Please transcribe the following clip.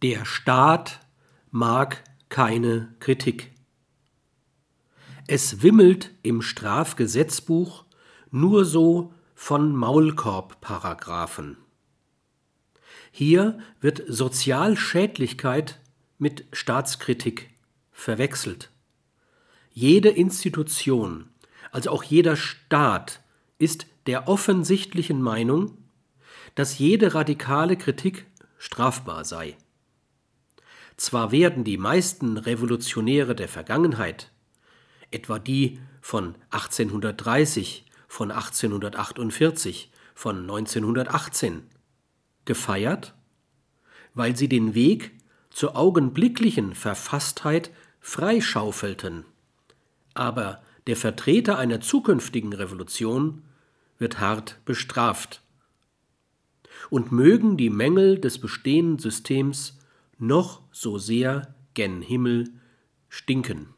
Der Staat mag keine Kritik. Es wimmelt im Strafgesetzbuch nur so von Maulkorbparagraphen. Hier wird Sozialschädlichkeit mit Staatskritik verwechselt. Jede Institution, also auch jeder Staat, ist der offensichtlichen Meinung, dass jede radikale Kritik strafbar sei. Zwar werden die meisten Revolutionäre der Vergangenheit, etwa die von 1830, von 1848, von 1918, gefeiert, weil sie den Weg zur augenblicklichen Verfasstheit freischaufelten. Aber der Vertreter einer zukünftigen Revolution wird hart bestraft. Und mögen die Mängel des bestehenden Systems noch so sehr gen Himmel stinken.